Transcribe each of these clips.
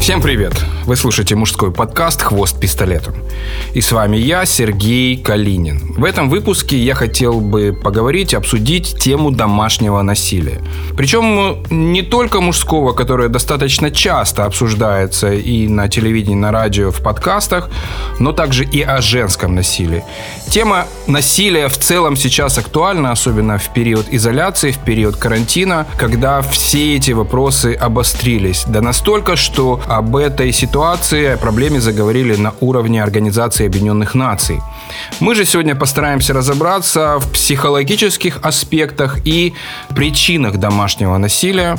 Всем привет! Вы слушаете мужской подкаст «Хвост пистолетом». И с вами я, Сергей Калинин. В этом выпуске я хотел бы поговорить, обсудить тему домашнего насилия. Причем не только мужского, которое достаточно часто обсуждается и на телевидении, на радио, в подкастах, но также и о женском насилии. Тема насилия в целом сейчас актуальна, особенно в период изоляции, в период карантина, когда все эти вопросы обострились. Да настолько, что об этой ситуации, о проблеме заговорили на уровне Организации Объединенных Наций. Мы же сегодня постараемся разобраться в психологических аспектах и причинах домашнего насилия.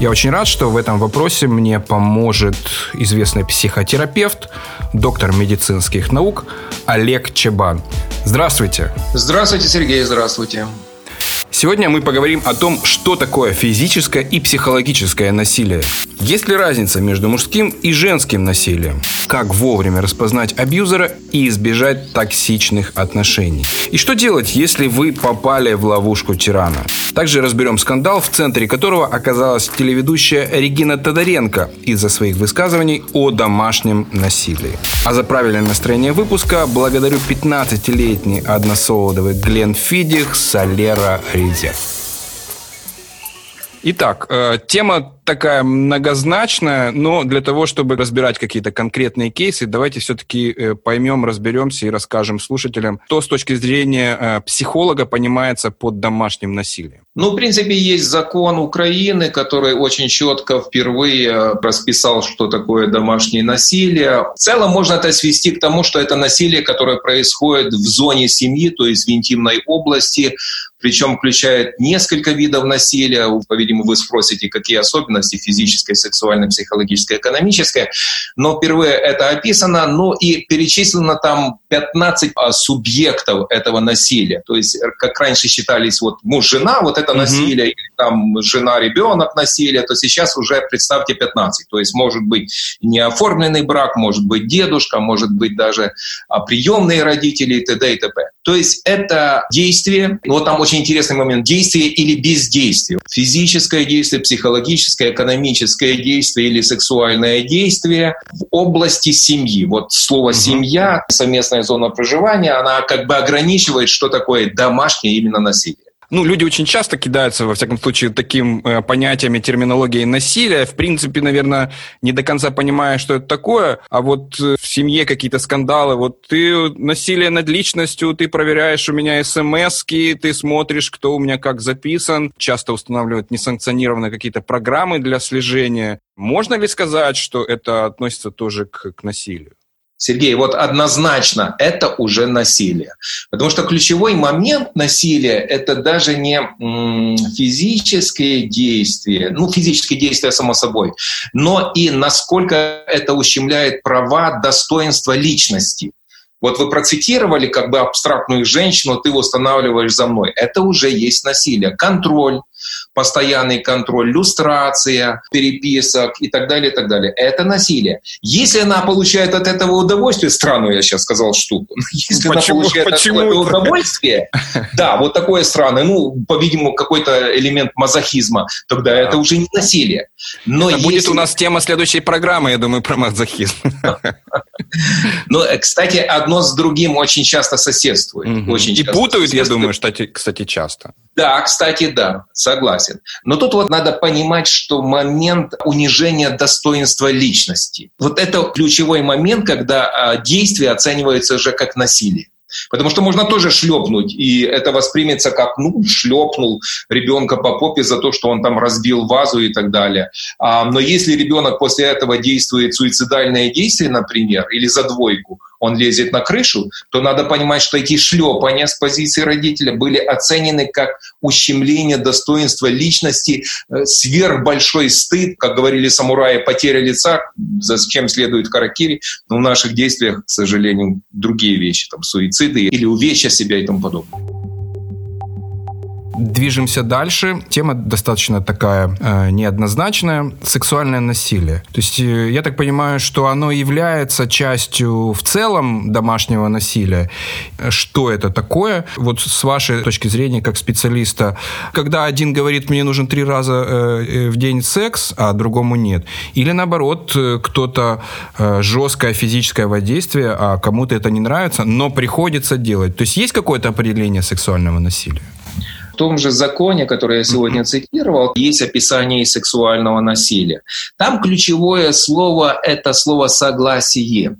Я очень рад, что в этом вопросе мне поможет известный психотерапевт, доктор медицинских наук Олег Чебан. Здравствуйте. Здравствуйте, Сергей, здравствуйте. Сегодня мы поговорим о том, что такое физическое и психологическое насилие. Есть ли разница между мужским и женским насилием? Как вовремя распознать абьюзера и избежать токсичных отношений? И что делать, если вы попали в ловушку тирана? Также разберем скандал, в центре которого оказалась телеведущая Регина Тодоренко из-за своих высказываний о домашнем насилии. А за правильное настроение выпуска благодарю 15-летний односолодовый Глен Фидих Солера Резерв. Итак, э, тема такая многозначная, но для того, чтобы разбирать какие-то конкретные кейсы, давайте все-таки э, поймем, разберемся и расскажем слушателям, что с точки зрения э, психолога понимается под домашним насилием. Ну, в принципе, есть закон Украины, который очень четко впервые расписал, что такое домашнее насилие. В целом можно это свести к тому, что это насилие, которое происходит в зоне семьи, то есть в интимной области, причем включает несколько видов насилия. По-видимому, вы спросите, какие особенности физическое, сексуальное, психологическое, экономическое. Но впервые это описано, ну и перечислено там 15 а, субъектов этого насилия. То есть, как раньше считались вот муж-жена, вот это mm-hmm. насилие, или там жена-ребенок насилие, то сейчас уже представьте 15. То есть может быть неоформленный брак, может быть дедушка, может быть даже а, приемные родители и т.д. и т.п. То есть это действие, вот там очень интересный момент, действие или бездействие. Физическое действие, психологическое, экономическое действие или сексуальное действие в области семьи. Вот слово «семья», совместная зона проживания, она как бы ограничивает, что такое домашнее именно насилие. Ну, люди очень часто кидаются, во всяком случае, таким э, понятиями, терминологией насилия. В принципе, наверное, не до конца понимая, что это такое. А вот э, в семье какие-то скандалы. Вот ты насилие над личностью, ты проверяешь у меня смс ты смотришь, кто у меня как записан. Часто устанавливают несанкционированные какие-то программы для слежения. Можно ли сказать, что это относится тоже к, к насилию? Сергей, вот однозначно это уже насилие. Потому что ключевой момент насилия — это даже не физическое действие, ну, физическое действие, само собой, но и насколько это ущемляет права, достоинства личности. Вот вы процитировали как бы абстрактную женщину, ты устанавливаешь за мной. Это уже есть насилие. Контроль, постоянный контроль, люстрация переписок и так далее, и так далее. Это насилие. Если она получает от этого удовольствие, странную я сейчас сказал штуку, если почему, она получает почему от этого удовольствие, да, вот такое странное, ну, по-видимому, какой-то элемент мазохизма, тогда да. это уже не насилие. Но это если... будет у нас тема следующей программы, я думаю, про мазохизм. Ну, кстати, одно с другим очень часто соседствует. Очень и путают, я думаю, кстати, часто. Да, кстати, да, согласен. Но тут вот надо понимать, что момент унижения достоинства личности. Вот это ключевой момент, когда а, действие оценивается уже как насилие. Потому что можно тоже шлепнуть, и это воспримется как, ну, шлепнул ребенка по попе за то, что он там разбил вазу и так далее. А, но если ребенок после этого действует суицидальное действие, например, или за двойку, он лезет на крышу, то надо понимать, что эти шлепания с позиции родителя были оценены как ущемление достоинства личности, э, сверхбольшой стыд, как говорили самураи, потеря лица, за чем следует харакири, но в наших действиях, к сожалению, другие вещи, там суициды или увечья себя и тому подобное. Движемся дальше. Тема достаточно такая э, неоднозначная. Сексуальное насилие. То есть э, я так понимаю, что оно является частью в целом домашнего насилия. Что это такое? Вот с вашей точки зрения, как специалиста, когда один говорит, мне нужен три раза э, э в день секс, а другому нет. Или наоборот, э, кто-то э, жесткое физическое воздействие, а кому-то это не нравится, но приходится делать. То есть есть какое-то определение сексуального насилия? В том же законе, который я сегодня цитировал, есть описание сексуального насилия. Там ключевое слово – это слово «согласие».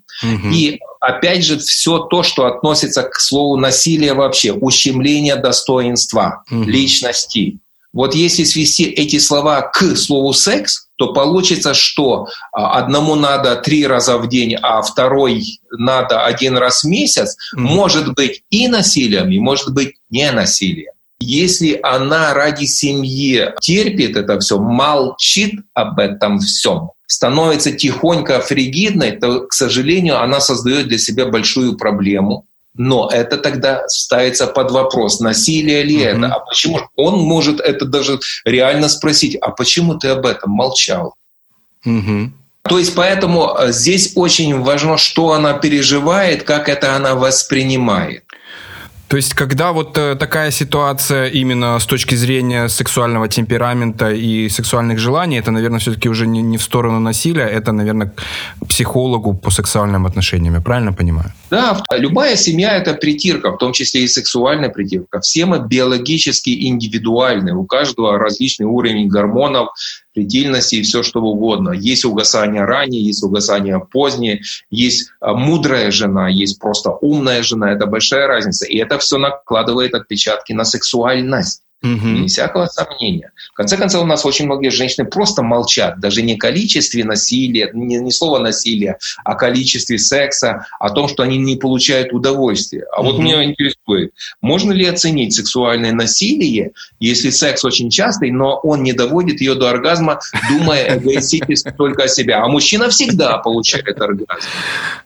И опять же, все то, что относится к слову насилие вообще, ущемление достоинства личности. Вот если свести эти слова к слову секс, то получится, что а, одному надо три раза в день, а второй надо один раз в месяц, mm-hmm. может быть и насилием, и может быть не насилием. Если она ради семьи терпит это все, молчит об этом всем, становится тихонько фригидной, то, к сожалению, она создает для себя большую проблему. Но это тогда ставится под вопрос, насилие ли mm-hmm. это, а почему он может это даже реально спросить, а почему ты об этом молчал? Mm-hmm. То есть поэтому э, здесь очень важно, что она переживает, как это она воспринимает. То есть, когда вот э, такая ситуация именно с точки зрения сексуального темперамента и сексуальных желаний, это, наверное, все-таки уже не, не в сторону насилия, это, наверное, к психологу по сексуальным отношениям. Я правильно понимаю? Да, любая семья — это притирка, в том числе и сексуальная притирка. Все мы биологически индивидуальны, у каждого различный уровень гормонов, фертильности и все что угодно. Есть угасание раннее, есть угасание позднее, есть а, мудрая жена, есть просто умная жена. Это большая разница. И это все накладывает отпечатки на сексуальность. Угу. Не всякого сомнения. В конце концов, у нас очень многие женщины просто молчат. Даже не о количестве насилия, не, не слово насилия, а о количестве секса, о том, что они не получают удовольствия. А угу. вот меня интересует, можно ли оценить сексуальное насилие, если секс очень частый, но он не доводит ее до оргазма, думая эгоистически только о себе. А мужчина всегда получает оргазм.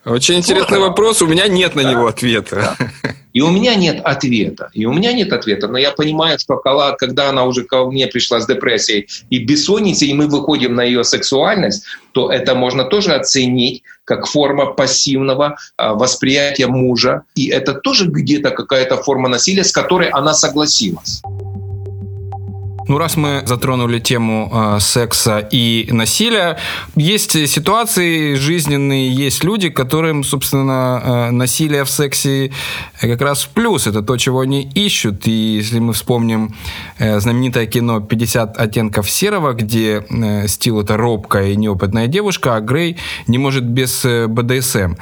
Очень интересный вопрос. У меня нет на него ответа. И у меня нет ответа. И у меня нет ответа. Но я понимаю, что когда она уже ко мне пришла с депрессией и бессонницей, и мы выходим на ее сексуальность, то это можно тоже оценить как форма пассивного а, восприятия мужа. И это тоже где-то какая-то форма насилия, с которой она согласилась. Ну, раз мы затронули тему э, секса и насилия, есть ситуации жизненные, есть люди, которым, собственно, э, насилие в сексе как раз в плюс. Это то, чего они ищут. И если мы вспомним э, знаменитое кино «50 оттенков серого», где э, Стил это робкая и неопытная девушка, а Грей не может без э, БДСМ.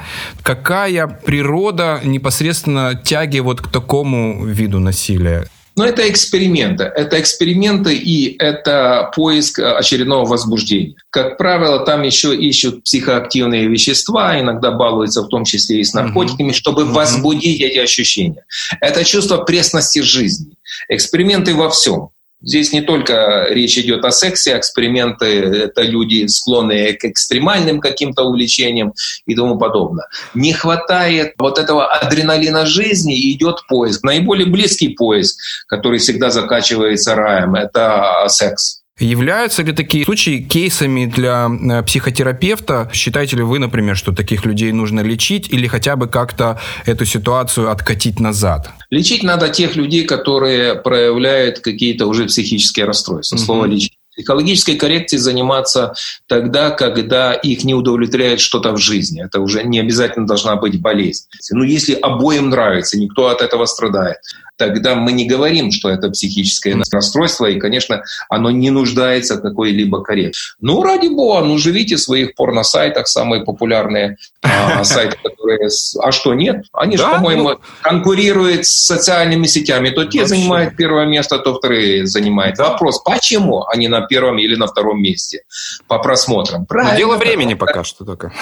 Какая природа непосредственно тяги вот к такому виду насилия? Но это эксперименты. Это эксперименты и это поиск очередного возбуждения. Как правило, там еще ищут психоактивные вещества, иногда балуются в том числе и с наркотиками, uh-huh. чтобы uh-huh. возбудить эти ощущения. Это чувство пресности жизни. Эксперименты во всем. Здесь не только речь идет о сексе, эксперименты — это люди, склонные к экстремальным каким-то увлечениям и тому подобное. Не хватает вот этого адреналина жизни, и идет поиск. Наиболее близкий поиск, который всегда закачивается раем, это секс. Являются ли такие случаи кейсами для э, психотерапевта? Считаете ли вы, например, что таких людей нужно лечить или хотя бы как-то эту ситуацию откатить назад? Лечить надо тех людей, которые проявляют какие-то уже психические расстройства. Угу. Слово лечить. Экологической коррекцией заниматься тогда, когда их не удовлетворяет что-то в жизни. Это уже не обязательно должна быть болезнь. Но если обоим нравится, никто от этого страдает тогда мы не говорим, что это психическое расстройство, и, конечно, оно не нуждается в какой-либо коррекции. Ну, ради бога, ну, живите в своих порно-сайтах, самые популярные а, сайты, которые... А что, нет? Они да? же, по-моему, ну... конкурируют с социальными сетями. То те Вообще. занимают первое место, то вторые занимают. Вопрос, почему они на первом или на втором месте по просмотрам? Правильно. Ну, дело времени пока что только.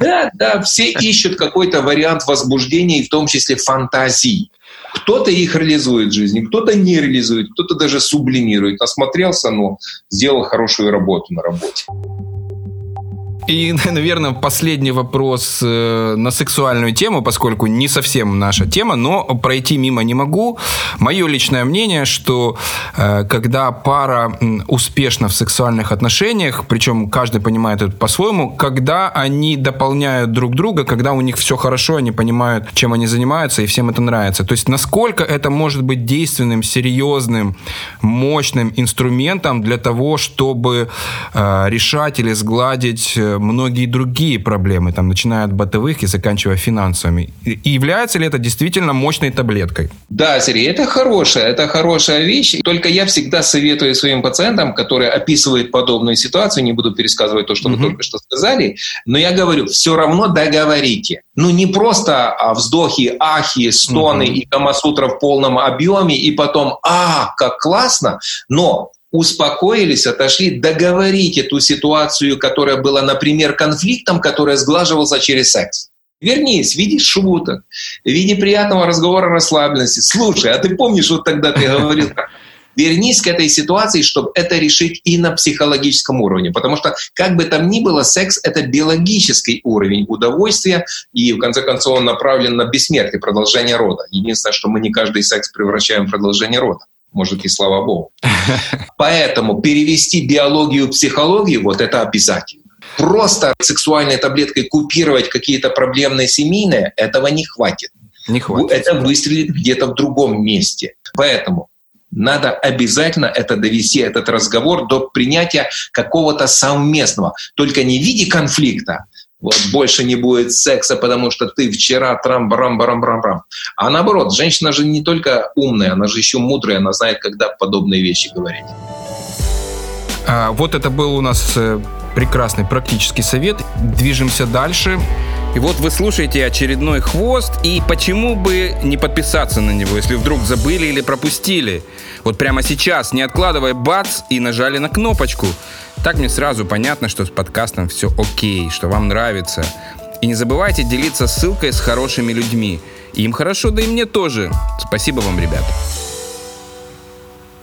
Да, да, все ищут какой-то вариант возбуждения, в том числе фантазии. Кто-то их реализует в жизни, кто-то не реализует, кто-то даже сублимирует. Осмотрелся, но сделал хорошую работу на работе. И, наверное, последний вопрос э, на сексуальную тему, поскольку не совсем наша тема, но пройти мимо не могу. Мое личное мнение, что э, когда пара успешна в сексуальных отношениях, причем каждый понимает это по-своему, когда они дополняют друг друга, когда у них все хорошо, они понимают, чем они занимаются, и всем это нравится. То есть насколько это может быть действенным, серьезным, мощным инструментом для того, чтобы э, решать или сгладить многие другие проблемы, там, начиная от бытовых и заканчивая финансовыми. И является ли это действительно мощной таблеткой? Да, Сергей, это хорошая, это хорошая вещь. Только я всегда советую своим пациентам, которые описывают подобную ситуацию, не буду пересказывать то, что угу. вы только что сказали, но я говорю, все равно договорите. Ну, не просто а, вздохи, ахи, стоны угу. и камасутра в полном объеме, и потом, а, как классно, но успокоились, отошли, договорить эту ситуацию, которая была, например, конфликтом, который сглаживался через секс. Вернись в виде шуток, в виде приятного разговора расслабленности. Слушай, а ты помнишь, вот тогда ты говорил, вернись к этой ситуации, чтобы это решить и на психологическом уровне. Потому что, как бы там ни было, секс — это биологический уровень удовольствия, и, в конце концов, он направлен на бессмертие, продолжение рода. Единственное, что мы не каждый секс превращаем в продолжение рода. Может, и слава богу. Поэтому перевести биологию в психологию, вот это обязательно. Просто сексуальной таблеткой купировать какие-то проблемные семейные, этого не хватит. Не хватит. Это выстрелит где-то в другом месте. Поэтому надо обязательно это довести, этот разговор до принятия какого-то совместного. Только не в виде конфликта, вот больше не будет секса, потому что ты вчера трам барам барам барам барам А наоборот, женщина же не только умная, она же еще мудрая, она знает, когда подобные вещи говорить. А, вот это был у нас э, прекрасный практический совет. Движемся дальше. И вот вы слушаете очередной хвост, и почему бы не подписаться на него, если вдруг забыли или пропустили? Вот прямо сейчас, не откладывая бац, и нажали на кнопочку. Так мне сразу понятно, что с подкастом все окей, что вам нравится. И не забывайте делиться ссылкой с хорошими людьми. Им хорошо, да и мне тоже. Спасибо вам, ребята.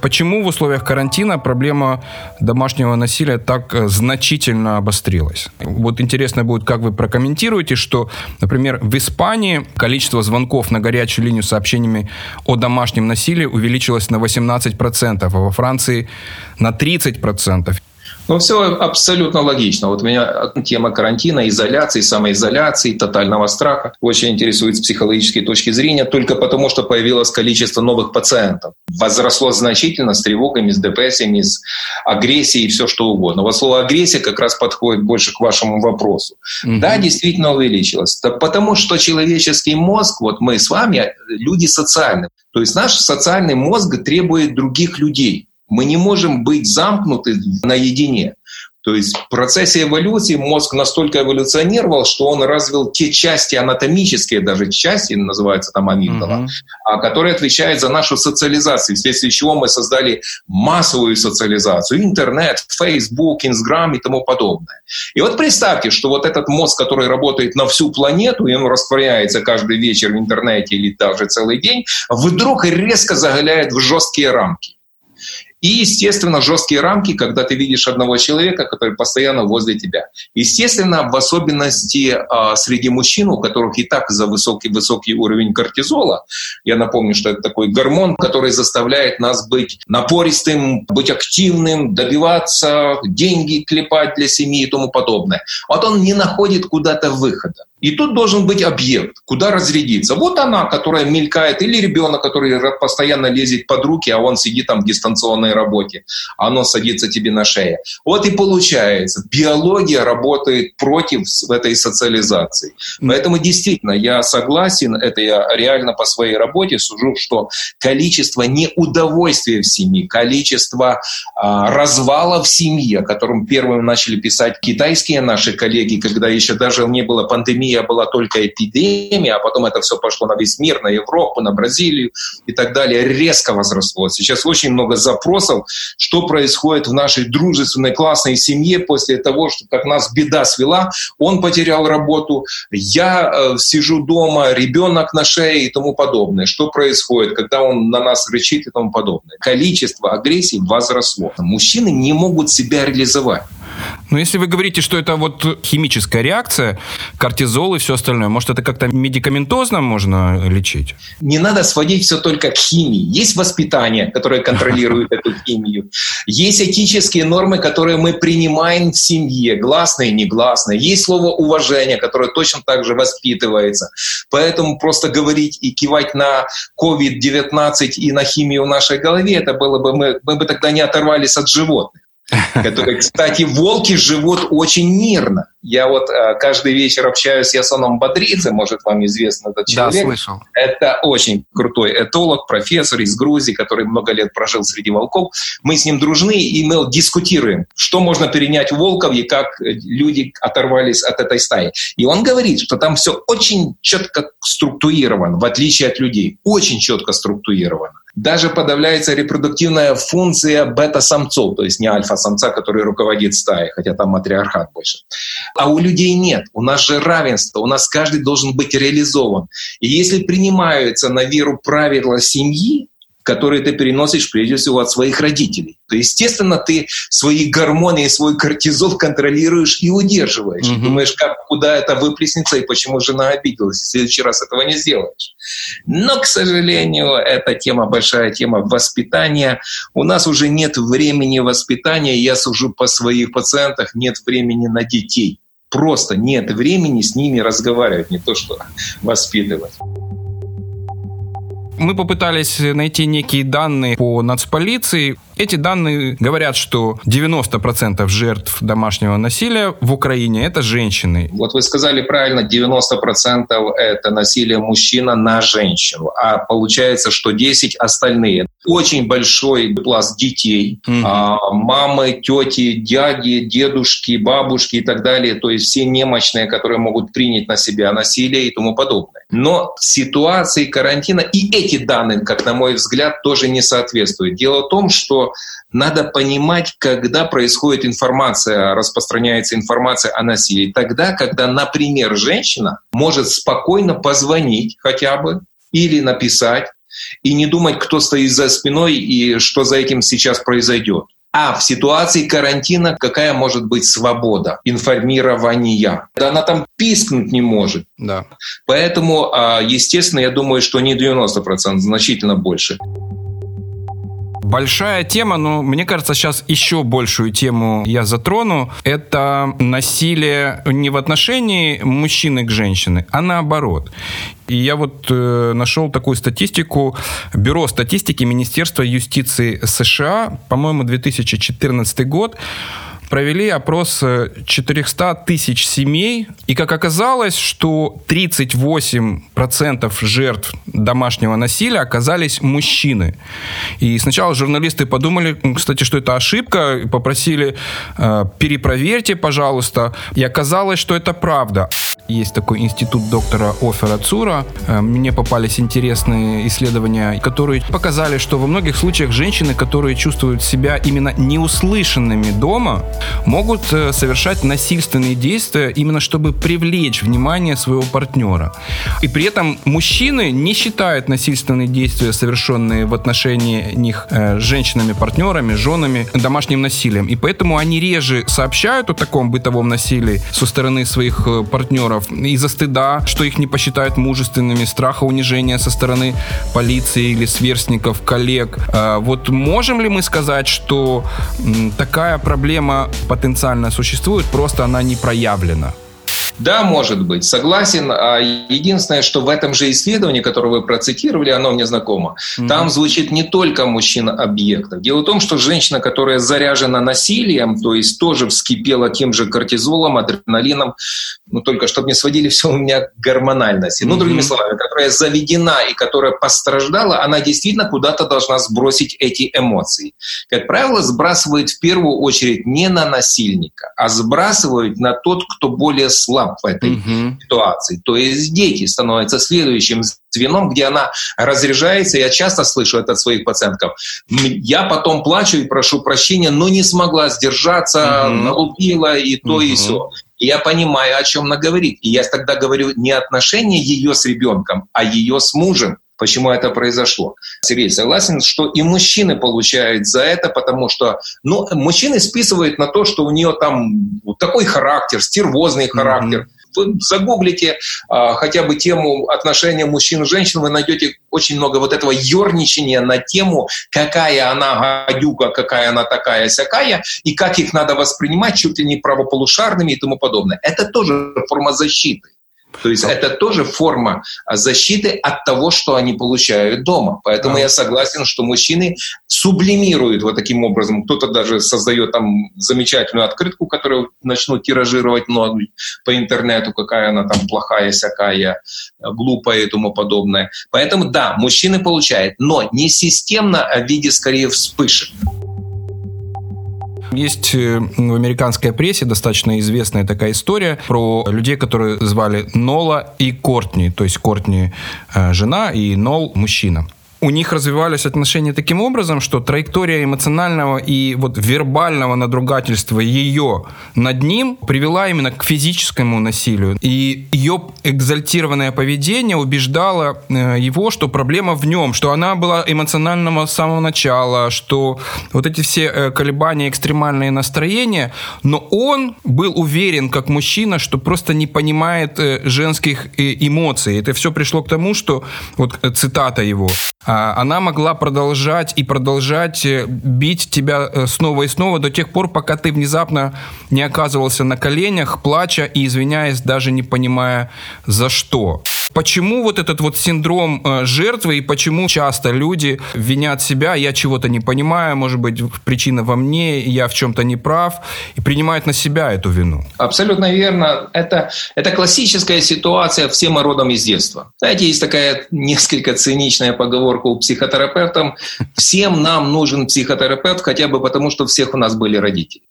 Почему в условиях карантина проблема домашнего насилия так э, значительно обострилась? Вот интересно будет, как вы прокомментируете, что, например, в Испании количество звонков на горячую линию с сообщениями о домашнем насилии увеличилось на 18%, а во Франции на 30%. Ну, все абсолютно логично. Вот меня тема карантина, изоляции, самоизоляции, тотального страха очень интересует с психологической точки зрения, только потому, что появилось количество новых пациентов. Возросло значительно с тревогами, с депрессиями, с агрессией и все что угодно. Вот слово агрессия как раз подходит больше к вашему вопросу. Угу. Да, действительно увеличилось. Да потому что человеческий мозг, вот мы с вами, люди социальные. То есть наш социальный мозг требует других людей. Мы не можем быть замкнуты наедине. То есть в процессе эволюции мозг настолько эволюционировал, что он развил те части анатомические, даже части, называются там амигдала, uh-huh. которые отвечают за нашу социализацию, вследствие чего мы создали массовую социализацию, интернет, Facebook, Instagram и тому подобное. И вот представьте, что вот этот мозг, который работает на всю планету, и он растворяется каждый вечер в интернете или даже целый день, вдруг резко заголяет в жесткие рамки. И, естественно, жесткие рамки, когда ты видишь одного человека, который постоянно возле тебя. Естественно, в особенности э, среди мужчин, у которых и так за высокий, высокий уровень кортизола, я напомню, что это такой гормон, который заставляет нас быть напористым, быть активным, добиваться, деньги клепать для семьи и тому подобное. Вот он не находит куда-то выхода. И тут должен быть объект, куда разрядиться. Вот она, которая мелькает, или ребенок, который постоянно лезет под руки, а он сидит там в дистанционной работе, оно садится тебе на шею. Вот и получается, биология работает против этой социализации. Поэтому действительно, я согласен, это я реально по своей работе сужу, что количество неудовольствия в семье, количество а, развала в семье, о котором первым начали писать китайские наши коллеги, когда еще даже не было пандемии, пандемия была только эпидемия, а потом это все пошло на весь мир, на Европу, на Бразилию и так далее, резко возросло. Сейчас очень много запросов, что происходит в нашей дружественной классной семье после того, что как нас беда свела, он потерял работу, я э, сижу дома, ребенок на шее и тому подобное. Что происходит, когда он на нас рычит и тому подобное. Количество агрессии возросло. Мужчины не могут себя реализовать. Но если вы говорите, что это вот химическая реакция, кортизол и все остальное, может, это как-то медикаментозно можно лечить? Не надо сводить все только к химии. Есть воспитание, которое контролирует эту химию. Есть этические нормы, которые мы принимаем в семье, гласные и негласные. Есть слово уважения, которое точно так же воспитывается. Поэтому просто говорить и кивать на COVID-19 и на химию в нашей голове, это было бы, мы, мы бы тогда не оторвались от животных которые, кстати, волки живут очень мирно. Я вот э, каждый вечер общаюсь с Ясоном Бадрице, может, вам известно этот человек. Да, слышал. Это очень крутой этолог, профессор из Грузии, который много лет прожил среди волков. Мы с ним дружны, и мы дискутируем, что можно перенять у волков и как люди оторвались от этой стаи. И он говорит, что там все очень четко структурировано, в отличие от людей. Очень четко структурировано даже подавляется репродуктивная функция бета-самцов, то есть не альфа-самца, который руководит стаей, хотя там матриархат больше. А у людей нет. У нас же равенство, у нас каждый должен быть реализован. И если принимаются на веру правила семьи, которые ты переносишь прежде всего от своих родителей. То, естественно, ты свои гормоны и свой кортизол контролируешь и удерживаешь. Mm-hmm. И думаешь, как, куда это выплеснется и почему жена обиделась. В следующий раз этого не сделаешь. Но, к сожалению, эта тема, большая тема воспитания. У нас уже нет времени воспитания. Я сужу по своих пациентах, нет времени на детей. Просто нет времени с ними разговаривать, не то что воспитывать. Мы попытались найти некие данные по нацполиции. Эти данные говорят, что 90% жертв домашнего насилия в Украине – это женщины. Вот вы сказали правильно, 90% это насилие мужчина на женщину, а получается, что 10 остальные. Очень большой пласт детей, угу. мамы, тети, дяди, дедушки, бабушки и так далее, то есть все немощные, которые могут принять на себя насилие и тому подобное. Но ситуации карантина и эти данные, как на мой взгляд, тоже не соответствуют. Дело в том, что надо понимать, когда происходит информация, распространяется информация о насилии. Тогда, когда, например, женщина может спокойно позвонить хотя бы или написать, и не думать, кто стоит за спиной и что за этим сейчас произойдет. А в ситуации карантина какая может быть свобода информирования? Да она там пискнуть не может. Да. Поэтому, а, естественно, я думаю, что не 90%, значительно больше. Большая тема, но мне кажется, сейчас еще большую тему я затрону. Это насилие не в отношении мужчины к женщине, а наоборот. И я вот э, нашел такую статистику. Бюро статистики Министерства юстиции США, по-моему, 2014 год провели опрос 400 тысяч семей, и как оказалось, что 38% жертв домашнего насилия оказались мужчины. И сначала журналисты подумали, кстати, что это ошибка, попросили э, перепроверьте, пожалуйста, и оказалось, что это правда. Есть такой институт доктора Офера Цура. Э, мне попались интересные исследования, которые показали, что во многих случаях женщины, которые чувствуют себя именно неуслышанными дома, могут э, совершать насильственные действия именно чтобы привлечь внимание своего партнера. И при этом мужчины не считают насильственные действия, совершенные в отношении них э, женщинами-партнерами, женами, домашним насилием. И поэтому они реже сообщают о таком бытовом насилии со стороны своих э, партнеров из-за стыда, что их не посчитают мужественными, страха унижения со стороны полиции или сверстников, коллег. Вот можем ли мы сказать, что такая проблема потенциально существует, просто она не проявлена. Да, может быть, согласен. А единственное, что в этом же исследовании, которое вы процитировали, оно мне знакомо, mm-hmm. там звучит не только мужчина-объектов. Дело в том, что женщина, которая заряжена насилием, то есть тоже вскипела тем же кортизолом, адреналином, ну только чтобы не сводили все у меня к гормональности. Mm-hmm. Ну, другими словами, которая заведена и которая постраждала, она действительно куда-то должна сбросить эти эмоции. Как правило, сбрасывает в первую очередь не на насильника, а сбрасывают на тот, кто более слаб в этой угу. ситуации. То есть дети становятся следующим звеном, где она разряжается. Я часто слышу это от своих пациентов. Я потом плачу и прошу прощения, но не смогла сдержаться, угу. налупила и то, угу. и все. И я понимаю, о чем она говорит. И я тогда говорю не отношения ее с ребенком, а ее с мужем. Почему это произошло. Сергей, согласен, что и мужчины получают за это, потому что ну, мужчины списывают на то, что у нее там такой характер, стервозный характер. Mm-hmm вы загуглите а, хотя бы тему отношения мужчин и женщин, вы найдете очень много вот этого ерничания на тему, какая она гадюка, какая она такая сякая, и как их надо воспринимать чуть ли не правополушарными и тому подобное. Это тоже форма защиты. То есть это тоже форма защиты от того, что они получают дома. Поэтому я согласен, что мужчины сублимируют вот таким образом. Кто-то даже создает там замечательную открытку, которую начнут тиражировать много по интернету, какая она там плохая, всякая, глупая и тому подобное. Поэтому да, мужчины получают, но не системно, а в виде скорее вспышек. Есть э, в американской прессе достаточно известная такая история про людей, которые звали Нола и Кортни. То есть Кортни э, жена и Нол мужчина у них развивались отношения таким образом, что траектория эмоционального и вот вербального надругательства ее над ним привела именно к физическому насилию. И ее экзальтированное поведение убеждало э, его, что проблема в нем, что она была эмоционального с самого начала, что вот эти все э, колебания, экстремальные настроения, но он был уверен, как мужчина, что просто не понимает э, женских эмоций. Это все пришло к тому, что, вот цитата его, она могла продолжать и продолжать э, бить тебя э, снова и снова до тех пор, пока ты внезапно не оказывался на коленях, плача и извиняясь, даже не понимая за что. Почему вот этот вот синдром э, жертвы и почему часто люди винят себя, я чего-то не понимаю, может быть, причина во мне, я в чем-то не прав, и принимают на себя эту вину? Абсолютно верно. Это, это классическая ситуация всем родом из детства. Знаете, есть такая несколько циничная поговорка у психотерапевтов. Всем нам нужен психотерапевт, хотя бы потому, что всех у нас были родители.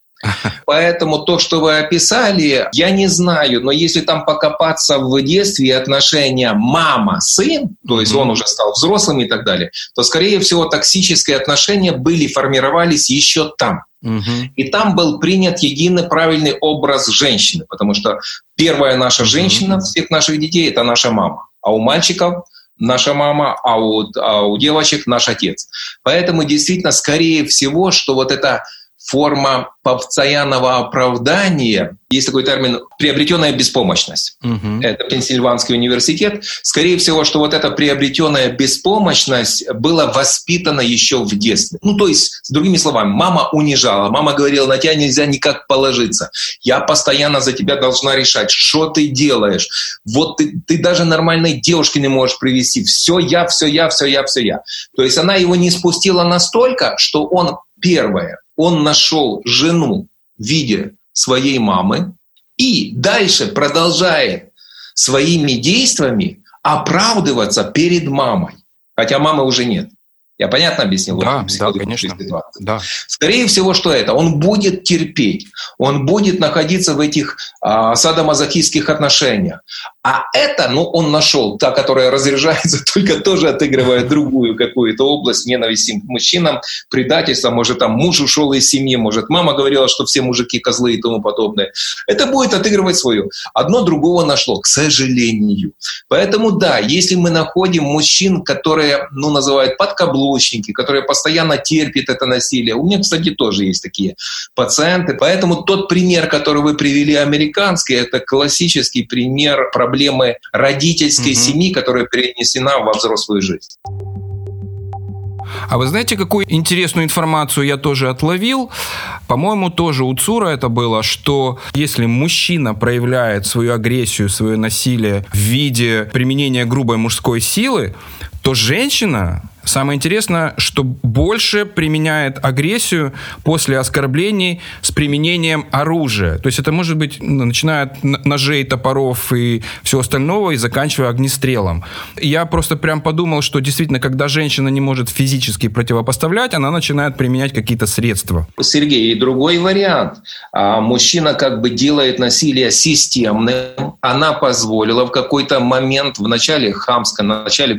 Поэтому то, что вы описали, я не знаю, но если там покопаться в детстве отношения мама-сын, то есть он уже стал взрослым и так далее, то, скорее всего, токсические отношения были, формировались еще там. И там был принят единый правильный образ женщины, потому что первая наша женщина всех наших детей — это наша мама. А у мальчиков наша мама, а у, а у девочек наш отец. Поэтому действительно, скорее всего, что вот это форма постоянного оправдания, есть такой термин «приобретенная беспомощность». Угу. Это Пенсильванский университет. Скорее всего, что вот эта приобретенная беспомощность была воспитана еще в детстве. Ну, то есть, с другими словами, мама унижала, мама говорила, на тебя нельзя никак положиться. Я постоянно за тебя должна решать, что ты делаешь. Вот ты, ты даже нормальной девушки не можешь привести. Все я, все я, все я, все я. То есть она его не спустила настолько, что он первое он нашел жену в виде своей мамы и дальше продолжает своими действиями оправдываться перед мамой, хотя мамы уже нет. Я понятно объяснил? Да, да, конечно. Да. Скорее всего, что это? Он будет терпеть, он будет находиться в этих а, садомазохистских отношениях. А это, ну, он нашел, та, которая разряжается, только тоже отыгрывая другую какую-то область ненависти к мужчинам, предательство, может, там муж ушел из семьи, может, мама говорила, что все мужики козлы и тому подобное. Это будет отыгрывать свою. Одно другого нашло, к сожалению. Поэтому, да, если мы находим мужчин, которые, ну, называют подкаблучники, которые постоянно терпят это насилие, у меня, кстати, тоже есть такие пациенты. Поэтому тот пример, который вы привели, американский, это классический пример проблемы проблемы родительской угу. семьи, которая перенесена во взрослую жизнь. А вы знаете, какую интересную информацию я тоже отловил? По-моему, тоже у Цура это было, что если мужчина проявляет свою агрессию, свое насилие в виде применения грубой мужской силы, то женщина Самое интересное, что больше применяет агрессию после оскорблений с применением оружия. То есть это может быть, начиная от ножей, топоров и всего остального, и заканчивая огнестрелом. Я просто прям подумал, что действительно, когда женщина не может физически противопоставлять, она начинает применять какие-то средства. Сергей, и другой вариант. А мужчина как бы делает насилие системным. Она позволила в какой-то момент, в начале хамское, в начале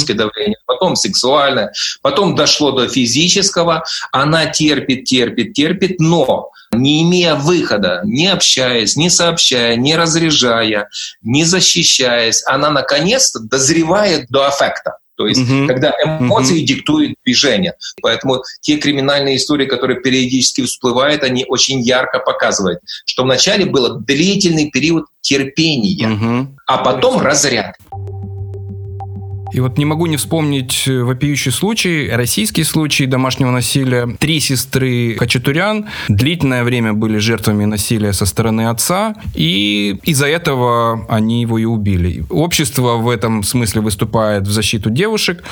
психологическое mm-hmm. давление, потом сексуальное потом дошло до физического, она терпит, терпит, терпит, но не имея выхода, не общаясь, не сообщая, не разряжая, не защищаясь, она наконец-то дозревает до аффекта. То есть, угу. когда эмоции угу. диктуют движение. Поэтому те криминальные истории, которые периодически всплывают, они очень ярко показывают, что вначале был длительный период терпения, угу. а потом разряд. И вот не могу не вспомнить э, вопиющий случай, российский случай домашнего насилия. Три сестры Хачатурян длительное время были жертвами насилия со стороны отца, и из-за этого они его и убили. Общество в этом смысле выступает в защиту девушек,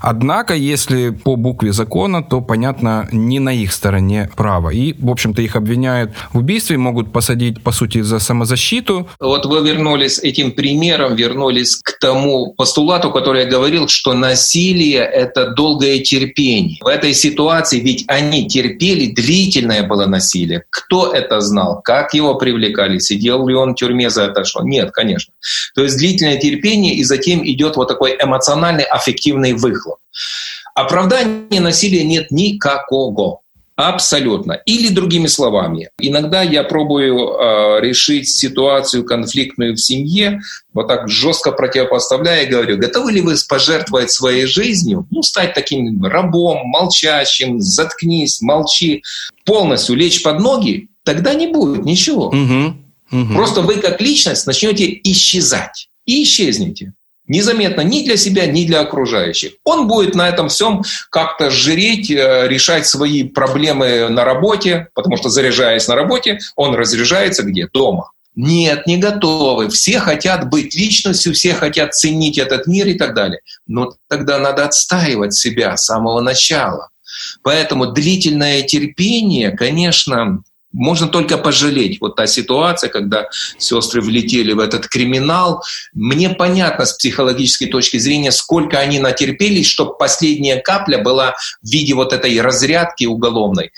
однако, если по букве закона, то, понятно, не на их стороне право. И, в общем-то, их обвиняют в убийстве, могут посадить, по сути, за самозащиту. Вот вы вернулись этим примером, вернулись к тому постулату, который говорил, что насилие — это долгое терпение. В этой ситуации ведь они терпели, длительное было насилие. Кто это знал? Как его привлекали? Сидел ли он в тюрьме за это? Что? Нет, конечно. То есть длительное терпение, и затем идет вот такой эмоциональный, аффективный выхлоп. Оправдания насилия нет никакого. Абсолютно. Или другими словами, иногда я пробую э, решить ситуацию конфликтную в семье, вот так жестко противопоставляя и говорю, готовы ли вы пожертвовать своей жизнью, ну, стать таким рабом, молчащим, заткнись, молчи, полностью лечь под ноги, тогда не будет ничего. Угу, угу. Просто вы как личность начнете исчезать и исчезнете незаметно ни для себя, ни для окружающих. Он будет на этом всем как-то жиреть, э, решать свои проблемы на работе, потому что заряжаясь на работе, он разряжается где? Дома. Нет, не готовы. Все хотят быть личностью, все хотят ценить этот мир и так далее. Но тогда надо отстаивать себя с самого начала. Поэтому длительное терпение, конечно, можно только пожалеть. Вот та ситуация, когда сестры влетели в этот криминал. Мне понятно с психологической точки зрения, сколько они натерпелись, чтобы последняя капля была в виде вот этой разрядки уголовной.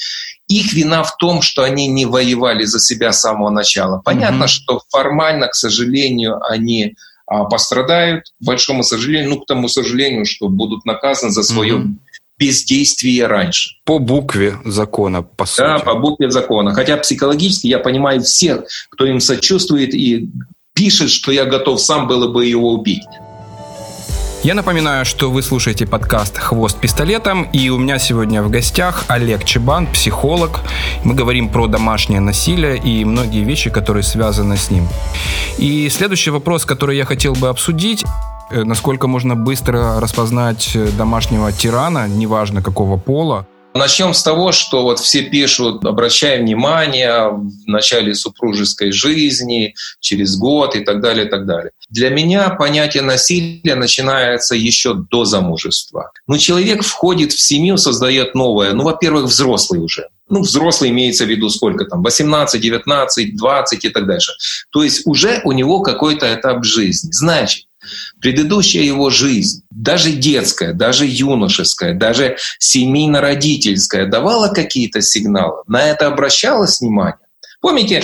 Их вина в том, что они не воевали за себя с самого начала. Понятно, mm-hmm. что формально, к сожалению, они а, пострадают, к большому сожалению, ну, к тому сожалению, что будут наказаны за свое mm-hmm бездействия раньше. По букве закона, по сути. Да, по букве закона. Хотя психологически я понимаю всех, кто им сочувствует и пишет, что я готов сам было бы его убить. Я напоминаю, что вы слушаете подкаст «Хвост пистолетом», и у меня сегодня в гостях Олег Чебан, психолог. Мы говорим про домашнее насилие и многие вещи, которые связаны с ним. И следующий вопрос, который я хотел бы обсудить, насколько можно быстро распознать э, домашнего тирана, неважно какого пола. Начнем с того, что вот все пишут, обращая внимание в начале супружеской жизни, через год и так далее, и так далее. Для меня понятие насилия начинается еще до замужества. Ну, человек входит в семью, создает новое. Ну, во-первых, взрослый уже. Ну, взрослый имеется в виду сколько там, 18, 19, 20 и так дальше. То есть уже у него какой-то этап жизни. Значит, Предыдущая его жизнь, даже детская, даже юношеская, даже семейно-родительская, давала какие-то сигналы, на это обращалось внимание. Помните,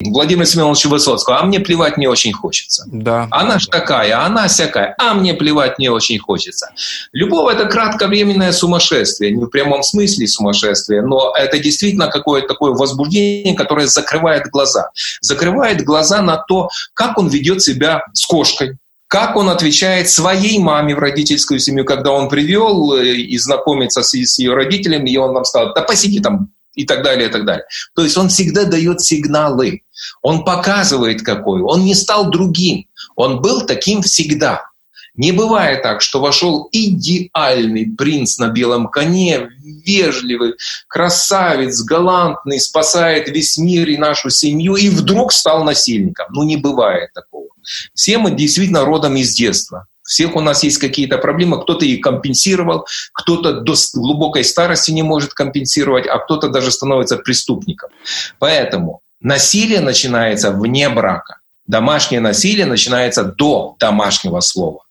Владимир Семенович Высоцкого, а мне плевать не очень хочется. Да. Она ж такая, она всякая, а мне плевать не очень хочется. Любовь — это кратковременное сумасшествие, не в прямом смысле сумасшествие, но это действительно какое-то такое возбуждение, которое закрывает глаза. Закрывает глаза на то, как он ведет себя с кошкой, как он отвечает своей маме в родительскую семью, когда он привел э, и знакомится с, с ее родителями, и он нам сказал, да посиди там, и так далее, и так далее. То есть он всегда дает сигналы, он показывает какой, он не стал другим, он был таким всегда. Не бывает так, что вошел идеальный принц на белом коне, вежливый, красавец, галантный, спасает весь мир и нашу семью, и вдруг стал насильником. Ну, не бывает такого. Все мы действительно родом из детства. Всех у нас есть какие-то проблемы, кто-то их компенсировал, кто-то до глубокой старости не может компенсировать, а кто-то даже становится преступником. Поэтому насилие начинается вне брака. Домашнее насилие начинается до домашнего слова.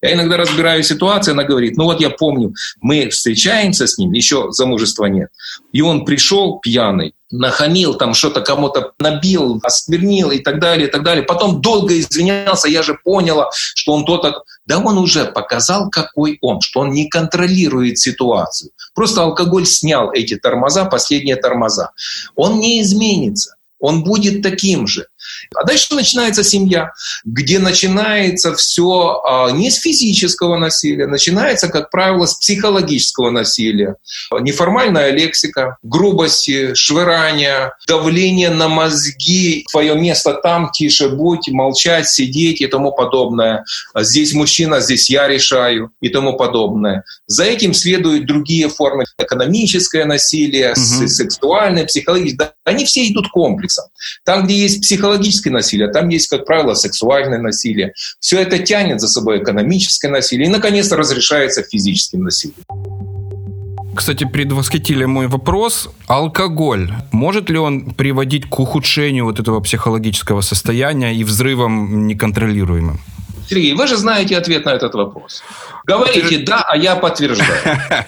Я иногда разбираю ситуацию, она говорит, ну вот я помню, мы встречаемся с ним, еще замужества нет, и он пришел пьяный, нахамил, там что-то кому-то набил, осквернил и так далее, и так далее. Потом долго извинялся, я же поняла, что он тот... Да он уже показал, какой он, что он не контролирует ситуацию. Просто алкоголь снял эти тормоза, последние тормоза. Он не изменится. Он будет таким же. А дальше начинается семья, где начинается все а, не с физического насилия, начинается, как правило, с психологического насилия. Неформальная лексика, грубости, швырания, давление на мозги, твое место там, тише будь, молчать, сидеть и тому подобное. Здесь мужчина, здесь я решаю и тому подобное. За этим следуют другие формы. Экономическое насилие, угу. сексуальное, психологическое. Они все идут комплексом. Там, где есть психологическое насилие, там есть, как правило, сексуальное насилие. Все это тянет за собой экономическое насилие и, наконец, разрешается физическим насилием. Кстати, предвосхитили мой вопрос. Алкоголь, может ли он приводить к ухудшению вот этого психологического состояния и взрывам неконтролируемым? Сергей, вы же знаете ответ на этот вопрос. Говорите. «да», а я подтверждаю.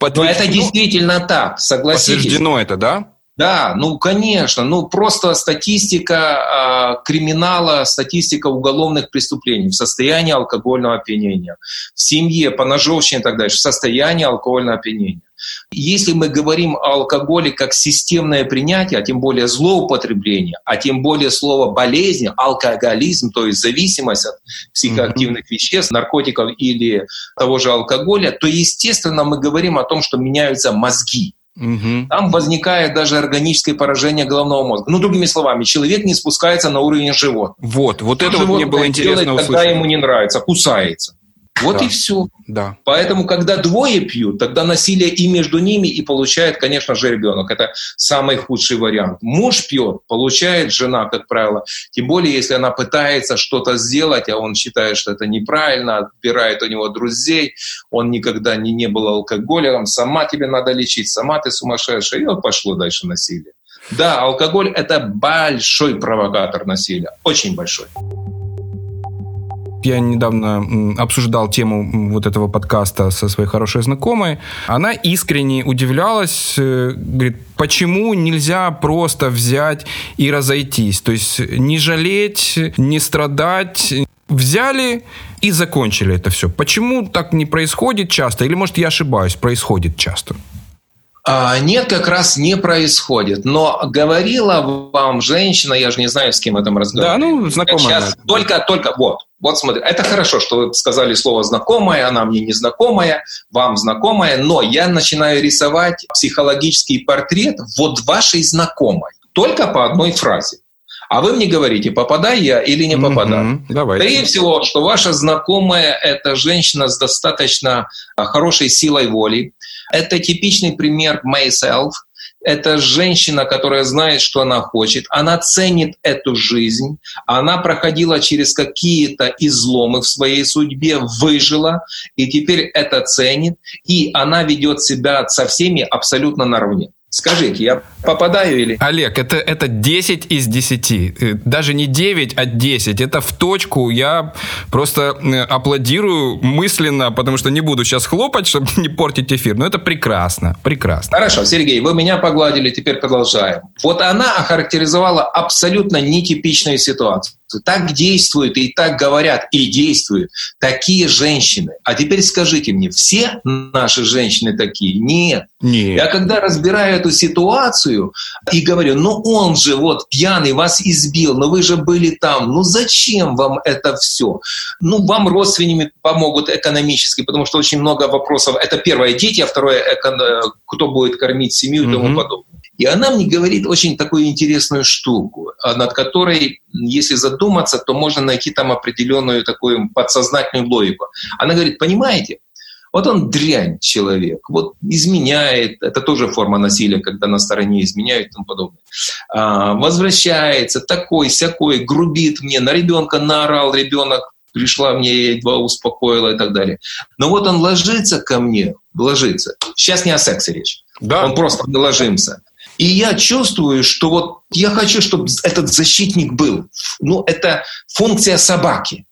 Но это действительно так, согласитесь. Подтверждено это, да? Да, ну конечно, ну просто статистика э, криминала, статистика уголовных преступлений в состоянии алкогольного опьянения, в семье, по ножовщине и так дальше, в состоянии алкогольного опьянения. Если мы говорим о алкоголе как системное принятие, а тем более злоупотребление, а тем более слово болезнь, алкоголизм, то есть зависимость от психоактивных веществ, наркотиков или того же алкоголя, то, естественно, мы говорим о том, что меняются мозги. Угу. Там возникает даже органическое поражение головного мозга. Ну, другими словами, человек не спускается на уровень животного. Вот, вот это вот мне было интересно делает, услышать. Когда ему не нравится, кусается. Вот да. и все. Да. Поэтому, когда двое пьют, тогда насилие и между ними, и получает, конечно же, ребенок. Это самый худший вариант. Муж пьет, получает жена, как правило. Тем более, если она пытается что-то сделать, а он считает, что это неправильно, отбирает у него друзей, он никогда не, не был алкоголиком, сама тебе надо лечить, сама ты сумасшедшая, и вот пошло дальше насилие. Да, алкоголь – это большой провокатор насилия, очень большой. Я недавно обсуждал тему вот этого подкаста со своей хорошей знакомой. Она искренне удивлялась, э, говорит, почему нельзя просто взять и разойтись? То есть не жалеть, не страдать. Взяли и закончили это все. Почему так не происходит часто? Или, может, я ошибаюсь, происходит часто? А, нет, как раз не происходит. Но говорила вам женщина, я же не знаю, с кем это разговариваю. Да, ну, знакомая. Сейчас только, только, вот, вот смотри, это хорошо, что вы сказали слово «знакомая», она мне не знакомая, вам знакомая, но я начинаю рисовать психологический портрет вот вашей знакомой. Только по одной фразе. А вы мне говорите, попадаю я или не попадаю. Mm-hmm, давайте. Скорее всего, что ваша знакомая – это женщина с достаточно а, хорошей силой воли. Это типичный пример myself. Это женщина, которая знает, что она хочет. Она ценит эту жизнь. Она проходила через какие-то изломы в своей судьбе, выжила, и теперь это ценит. И она ведет себя со всеми абсолютно наравне. Скажите, я попадаю или... Олег, это, это 10 из 10. Э, даже не 9, а 10. Это в точку. Я просто э, аплодирую мысленно, потому что не буду сейчас хлопать, чтобы не портить эфир. Но это прекрасно, прекрасно. Хорошо, Сергей, вы меня погладили, теперь продолжаем. Вот она охарактеризовала абсолютно нетипичную ситуацию. Так действуют и так говорят и действуют такие женщины. А теперь скажите мне, все наши женщины такие? Нет. Нет. Я когда разбираю эту ситуацию и говорю, ну он же вот пьяный вас избил, но вы же были там, ну зачем вам это все? Ну вам родственники помогут экономически, потому что очень много вопросов. Это первое дети, а второе кто будет кормить семью и тому mm-hmm. подобное. И она мне говорит очень такую интересную штуку, а над которой, если задуматься, то можно найти там определенную такую подсознательную логику. Она говорит, понимаете, вот он дрянь человек, вот изменяет, это тоже форма насилия, когда на стороне изменяют и тому подобное. А, возвращается такой, всякой, грубит мне, на ребенка наорал, ребенок пришла мне, я едва успокоила и так далее. Но вот он ложится ко мне, ложится. Сейчас не о сексе речь. Да. Он просто ложимся. И я чувствую, что вот я хочу, чтобы этот защитник был. Ну, это функция собаки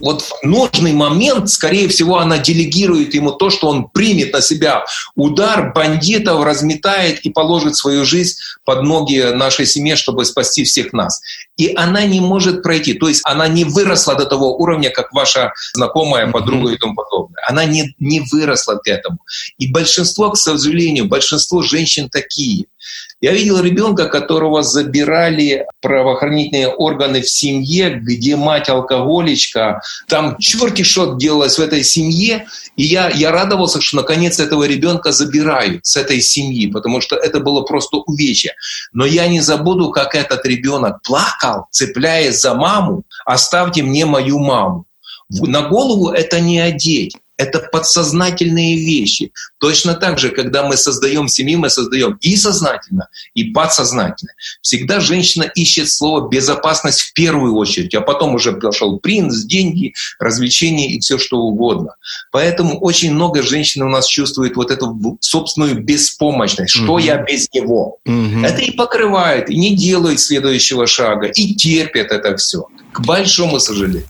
вот в нужный момент, скорее всего, она делегирует ему то, что он примет на себя удар бандитов, разметает и положит свою жизнь под ноги нашей семье, чтобы спасти всех нас. И она не может пройти. То есть она не выросла до того уровня, как ваша знакомая, подруга и тому подобное. Она не, не выросла к этому. И большинство, к сожалению, большинство женщин такие – Я видел ребенка, которого забирали правоохранительные органы в семье, где мать алкоголичка. Там черти что делалось в этой семье. И я, я радовался, что наконец этого ребенка забирают с этой семьи, потому что это было просто увечье. Но я не забуду, как этот ребенок плакал, цепляясь за маму, оставьте мне мою маму. На голову это не одеть это подсознательные вещи. Точно так же, когда мы создаем семью, мы создаем и сознательно, и подсознательно. Всегда женщина ищет слово «безопасность» в первую очередь, а потом уже пошел принц, деньги, развлечения и все что угодно. Поэтому очень много женщин у нас чувствует вот эту собственную беспомощность. Что угу. я без него? Угу. Это и покрывает, и не делает следующего шага, и терпит это все. К большому сожалению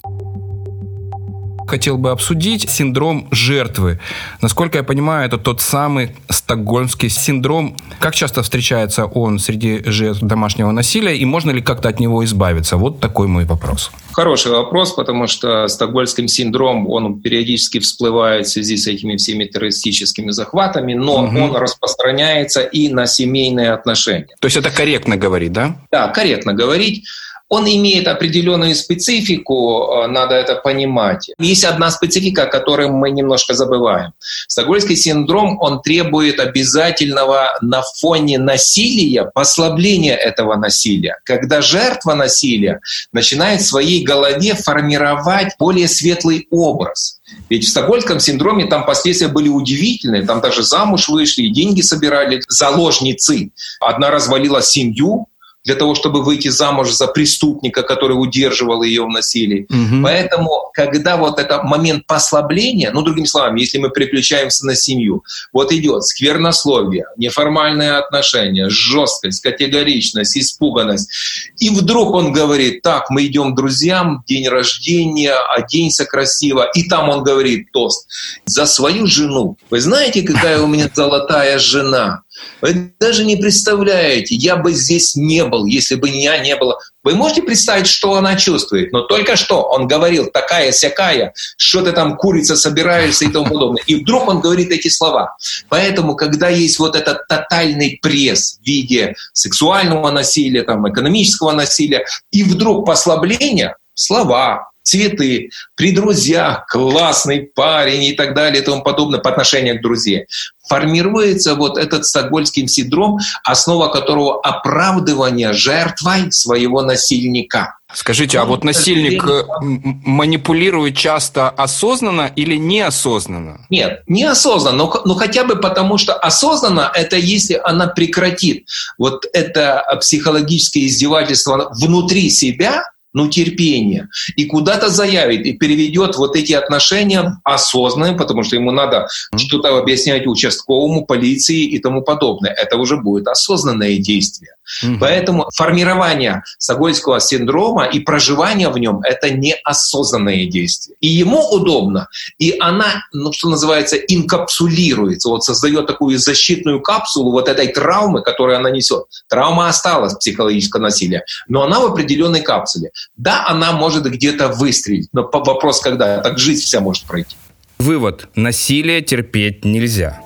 хотел бы обсудить синдром жертвы. Насколько я понимаю, это тот самый стокгольмский синдром. Как часто встречается он среди жертв домашнего насилия и можно ли как-то от него избавиться? Вот такой мой вопрос. Хороший вопрос, потому что стокгольмский синдром, он периодически всплывает в связи с этими всеми террористическими захватами, но угу. он распространяется и на семейные отношения. То есть это корректно говорить, да? Да, корректно говорить. Он имеет определенную специфику, э, надо это понимать. Есть одна специфика, о которой мы немножко забываем. Стокгольмский синдром, он требует обязательного на фоне насилия послабления этого насилия. Когда жертва насилия начинает в своей голове формировать более светлый образ. Ведь в стокгольмском синдроме там последствия были удивительные. Там даже замуж вышли, деньги собирали заложницы. Одна развалила семью, для того, чтобы выйти замуж за преступника, который удерживал ее в насилии. Угу. Поэтому, когда вот этот момент послабления, ну, другими словами, если мы переключаемся на семью, вот идет сквернословие, неформальные отношения, жесткость, категоричность, испуганность. И вдруг он говорит, так, мы идем друзьям, день рождения, оденься красиво. И там он говорит тост за свою жену. Вы знаете, какая у меня золотая жена? Вы даже не представляете, я бы здесь не был, если бы меня не было. Вы можете представить, что она чувствует? Но только что он говорил такая сякая, что ты там курица собираешься и тому подобное. И вдруг он говорит эти слова. Поэтому, когда есть вот этот тотальный пресс в виде сексуального насилия, там, экономического насилия, и вдруг послабление, слова, цветы, при друзьях, классный парень и так далее и тому подобное по отношению к друзьям. Формируется вот этот стокгольмский синдром, основа которого оправдывание жертвой своего насильника. Скажите, а вот насильник э, манипулирует часто осознанно или неосознанно? Нет, неосознанно, но, но хотя бы потому, что осознанно это если она прекратит вот это психологическое издевательство внутри себя, ну, терпение, и куда-то заявит, и переведет вот эти отношения осознанно, потому что ему надо что-то объяснять участковому, полиции и тому подобное. Это уже будет осознанное действие. Mm-hmm. Поэтому формирование Сагольского синдрома и проживание в нем — это неосознанное действие. И ему удобно, и она, ну, что называется, инкапсулируется, вот создает такую защитную капсулу вот этой травмы, которую она несет. Травма осталась, психологическое насилие, но она в определенной капсуле. Да, она может где-то выстрелить, но вопрос когда. Так жизнь вся может пройти. Вывод. Насилие терпеть нельзя.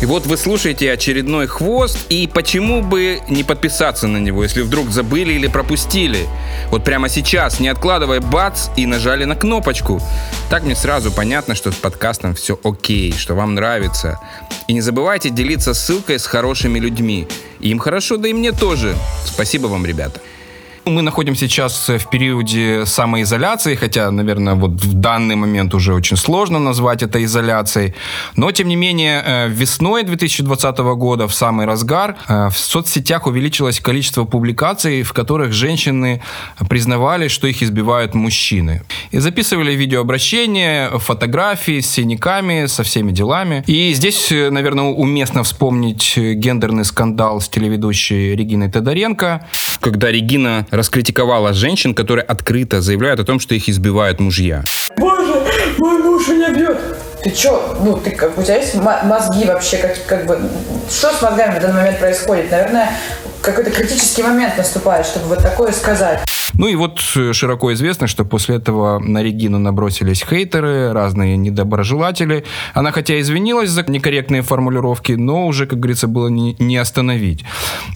И вот вы слушаете очередной хвост, и почему бы не подписаться на него, если вдруг забыли или пропустили? Вот прямо сейчас, не откладывая бац, и нажали на кнопочку. Так мне сразу понятно, что с подкастом все окей, что вам нравится. И не забывайте делиться ссылкой с хорошими людьми. Им хорошо, да и мне тоже. Спасибо вам, ребята. Мы находимся сейчас в периоде самоизоляции, хотя, наверное, вот в данный момент уже очень сложно назвать это изоляцией. Но, тем не менее, э, весной 2020 года, в самый разгар, э, в соцсетях увеличилось количество публикаций, в которых женщины признавали, что их избивают мужчины. И записывали видеообращения, фотографии с синяками, со всеми делами. И здесь, э, наверное, уместно вспомнить гендерный скандал с телеведущей Региной Тодоренко, когда Регина раскритиковала женщин, которые открыто заявляют о том, что их избивают мужья. Боже, мой муж меня бьет. Ты чё? Ну, ты как у тебя есть мозги вообще, как, как бы... Что с мозгами в данный момент происходит? Наверное, какой-то критический момент наступает, чтобы вот такое сказать. Ну и вот э, широко известно, что после этого на Регину набросились хейтеры, разные недоброжелатели. Она хотя извинилась за некорректные формулировки, но уже, как говорится, было не, не остановить.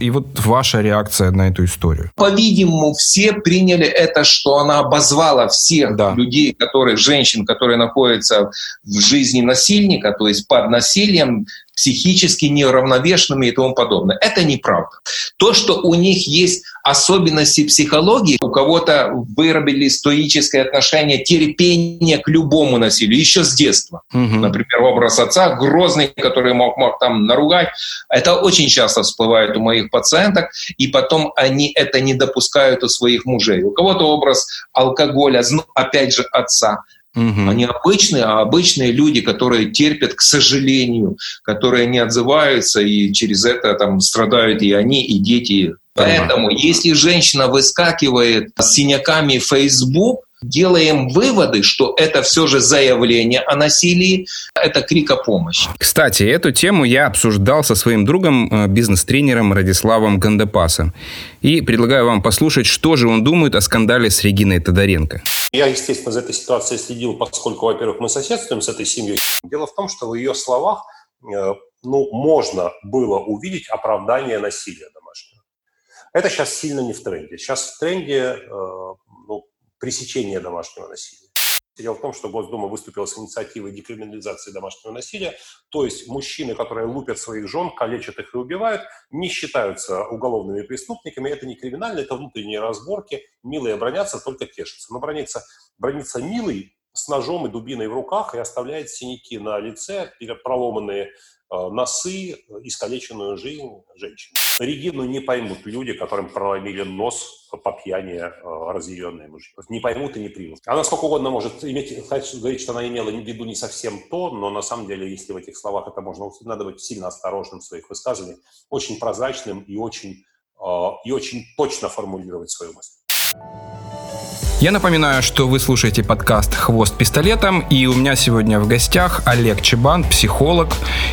И вот ваша реакция на эту историю. По-видимому, все приняли это, что она обозвала всех да. людей, которые, женщин, которые находятся в жизни насильника, то есть под насилием, психически неуравновешенными и тому подобное. Это неправда. То, что у них есть особенности психологии, у кого-то выработали стоическое отношение, терпение к любому насилию, еще с детства. Угу. Например, образ отца грозный, который мог, мог там наругать. Это очень часто всплывает у моих пациенток, и потом они это не допускают у своих мужей. У кого-то образ алкоголя, опять же, отца. Угу. Они обычные, а обычные люди, которые терпят, к сожалению, которые не отзываются, и через это там страдают и они, и дети. Поэтому, если женщина выскакивает с синяками в Facebook, делаем выводы, что это все же заявление о насилии, это крик о помощи. Кстати, эту тему я обсуждал со своим другом, э, бизнес-тренером Радиславом Гандепасом. И предлагаю вам послушать, что же он думает о скандале с Региной Тодоренко. Я, естественно, за этой ситуацией следил, поскольку, во-первых, мы соседствуем с этой семьей. Дело в том, что в ее словах э, ну, можно было увидеть оправдание насилия домашнего. Это сейчас сильно не в тренде. Сейчас в тренде э, пресечения домашнего насилия. Дело в том, что Госдума выступила с инициативой декриминализации домашнего насилия, то есть мужчины, которые лупят своих жен, калечат их и убивают, не считаются уголовными преступниками, это не криминально, это внутренние разборки, милые бронятся, только тешатся. Но бронится, бронится милый с ножом и дубиной в руках и оставляет синяки на лице, проломанные носы, искалеченную жизнь женщин. Регину не поймут люди, которым проломили нос по пьяни э, разъяренные мужчины. Не поймут и не примут. Она сколько угодно может иметь, говорить, что она имела в виду не совсем то, но на самом деле, если в этих словах это можно, надо быть сильно осторожным в своих высказываниях, очень прозрачным и очень, э, и очень точно формулировать свою мысль. Я напоминаю, что вы слушаете подкаст «Хвост пистолетом», и у меня сегодня в гостях Олег Чебан, психолог.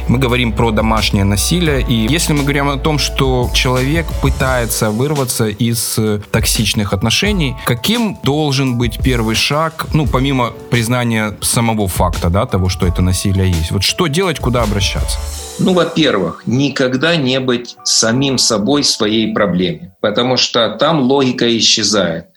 Мы говорим про домашнее насилие, и если мы говорим о том, что человек пытается вырваться из э, токсичных отношений, каким должен быть первый шаг, ну, помимо признания самого факта, да, того, что это насилие есть? Вот что делать, куда обращаться? Ну, во-первых, никогда не быть самим собой своей проблеме, потому что там логика исчезает.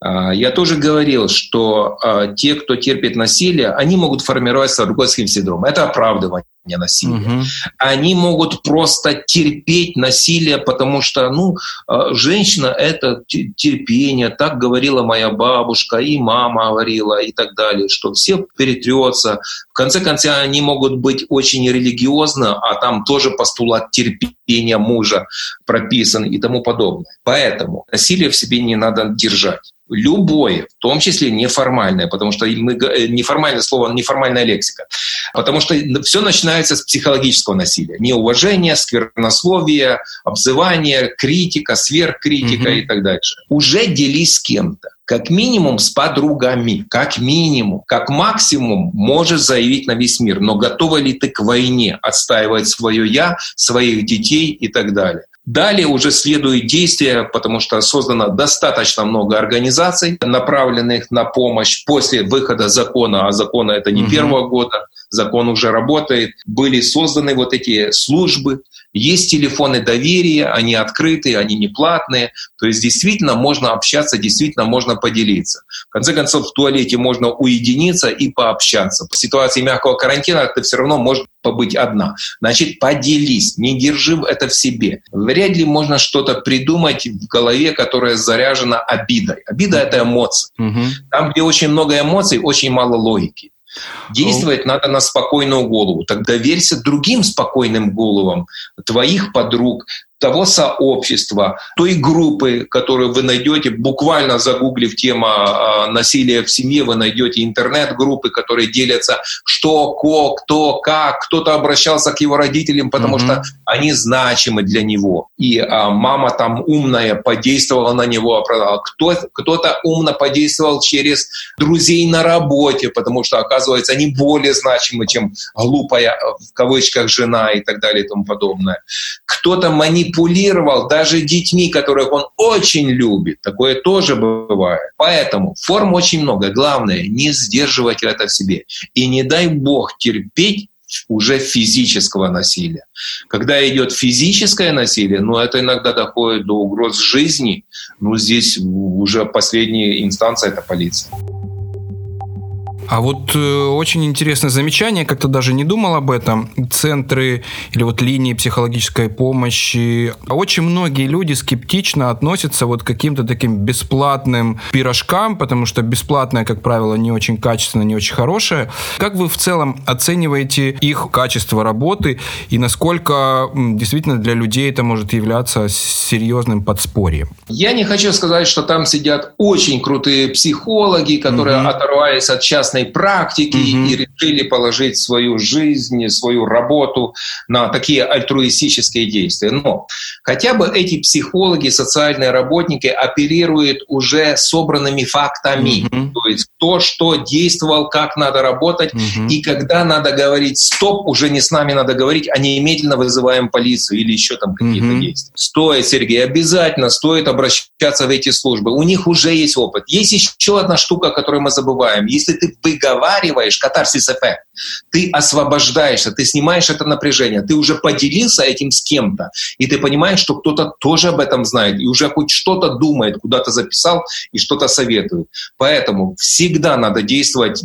А, я тоже говорил, что а, те, кто терпит насилие, они могут формировать Стокгольмский синдром. Это оправдывание насилия. Угу. Они могут просто терпеть насилие, потому что, ну, а, женщина — это терпение. Так говорила моя бабушка, и мама говорила, и так далее, что все перетрется. В конце концов, они могут быть очень религиозны, а там тоже постулат терпения мужа прописан и тому подобное. Поэтому насилие в себе не надо держать любое, в том числе неформальное, потому что мы, э, неформальное слово, неформальная лексика, потому что все начинается с психологического насилия. Неуважение, сквернословие, обзывание, критика, сверхкритика mm-hmm. и так дальше. Уже делись с кем-то как минимум с подругами, как минимум, как максимум можешь заявить на весь мир, но готова ли ты к войне отстаивать свое «я», своих детей и так далее. Далее уже следует действия, потому что создано достаточно много организаций, направленных на помощь после выхода закона, а закона это не угу. первого года, закон уже работает, были созданы вот эти службы, есть телефоны доверия, они открытые, они не платные, то есть действительно можно общаться, действительно можно поделиться. В конце концов, в туалете можно уединиться и пообщаться. В ситуации мягкого карантина ты все равно можешь побыть одна. Значит, поделись, не держи это в себе. Вряд ли можно что-то придумать в голове, которое заряжено обидой. Обида — это эмоция. Угу. Там, где очень много эмоций, очень мало логики. Действовать надо на спокойную голову. Тогда верься другим спокойным головам, твоих подруг, того сообщества, той группы, которую вы найдете, буквально загуглив тему а, насилия в семье, вы найдете интернет-группы, которые делятся, что, ко, кто, как, кто-то обращался к его родителям, потому mm-hmm. что они значимы для него. И а, мама там умная подействовала на него, оправдала. Кто, кто-то умно подействовал через друзей на работе, потому что, оказывается, они более значимы, чем глупая, в кавычках, жена и так далее и тому подобное. Кто-то манипулировал манипулировал даже детьми, которых он очень любит. Такое тоже бывает. Поэтому форм очень много. Главное, не сдерживать это в себе. И не дай бог терпеть уже физического насилия. Когда идет физическое насилие, ну, это иногда доходит до угроз жизни, ну, здесь уже последняя инстанция — это полиция. А вот э, очень интересное замечание, как-то даже не думал об этом. Центры или вот линии психологической помощи. Очень многие люди скептично относятся вот к каким-то таким бесплатным пирожкам, потому что бесплатное, как правило, не очень качественно, не очень хорошее. Как вы в целом оцениваете их качество работы и насколько действительно для людей это может являться серьезным подспорьем? Я не хочу сказать, что там сидят очень крутые психологи, которые mm-hmm. оторвались от частной частной практики mm-hmm. и решили положить свою жизнь, свою работу на такие альтруистические действия. Но хотя бы эти психологи, социальные работники оперируют уже собранными фактами. Mm-hmm. То есть то, что действовал, как надо работать, mm-hmm. и когда надо говорить «стоп», уже не с нами надо говорить, а немедленно вызываем полицию или еще там какие-то mm-hmm. действия. Стоит, Сергей, обязательно стоит обращаться в эти службы. У них уже есть опыт. Есть еще одна штука, которую мы забываем. Если ты выговариваешь катарсис эффект, ты освобождаешься, ты снимаешь это напряжение, ты уже поделился этим с кем-то, и ты понимаешь, что кто-то тоже об этом знает, и уже хоть что-то думает, куда-то записал и что-то советует. Поэтому всегда надо действовать,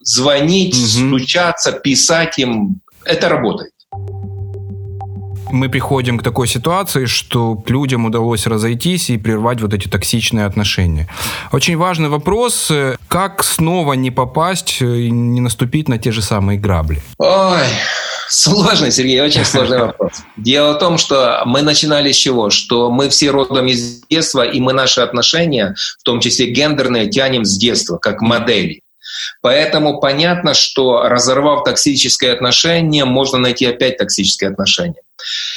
звонить, угу. стучаться, писать им. Это работает мы приходим к такой ситуации, что людям удалось разойтись и прервать вот эти токсичные отношения. Очень важный вопрос, как снова не попасть и не наступить на те же самые грабли? Ой, Сложный, Сергей, очень сложный вопрос. Дело в том, что мы начинали с чего? Что мы все родом из детства, и мы наши отношения, в том числе гендерные, тянем с детства, как модели. Поэтому понятно, что разорвав токсическое отношение, можно найти опять токсическое отношение.